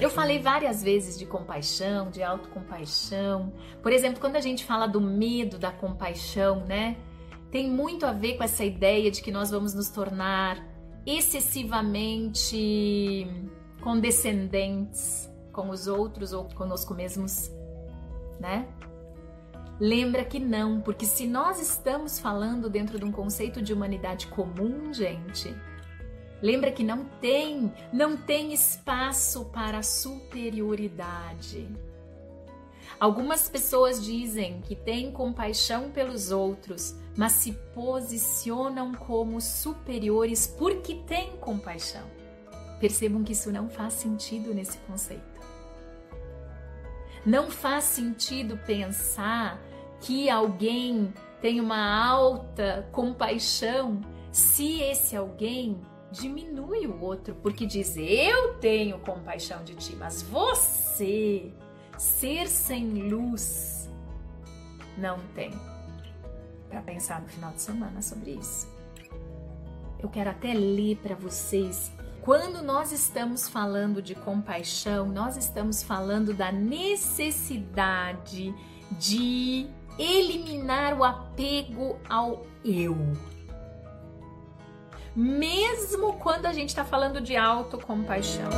Eu falei várias vezes de compaixão, de autocompaixão. Por exemplo, quando a gente fala do medo da compaixão, né? Tem muito a ver com essa ideia de que nós vamos nos tornar excessivamente condescendentes com os outros ou conosco mesmos, né? Lembra que não, porque se nós estamos falando dentro de um conceito de humanidade comum, gente, lembra que não tem, não tem espaço para superioridade. Algumas pessoas dizem que têm compaixão pelos outros, mas se posicionam como superiores porque têm compaixão. Percebam que isso não faz sentido nesse conceito. Não faz sentido pensar que alguém tem uma alta compaixão se esse alguém diminui o outro, porque diz eu tenho compaixão de ti, mas você, ser sem luz, não tem. Para pensar no final de semana sobre isso. Eu quero até ler para vocês quando nós estamos falando de compaixão, nós estamos falando da necessidade de eliminar o apego ao eu. Mesmo quando a gente está falando de autocompaixão.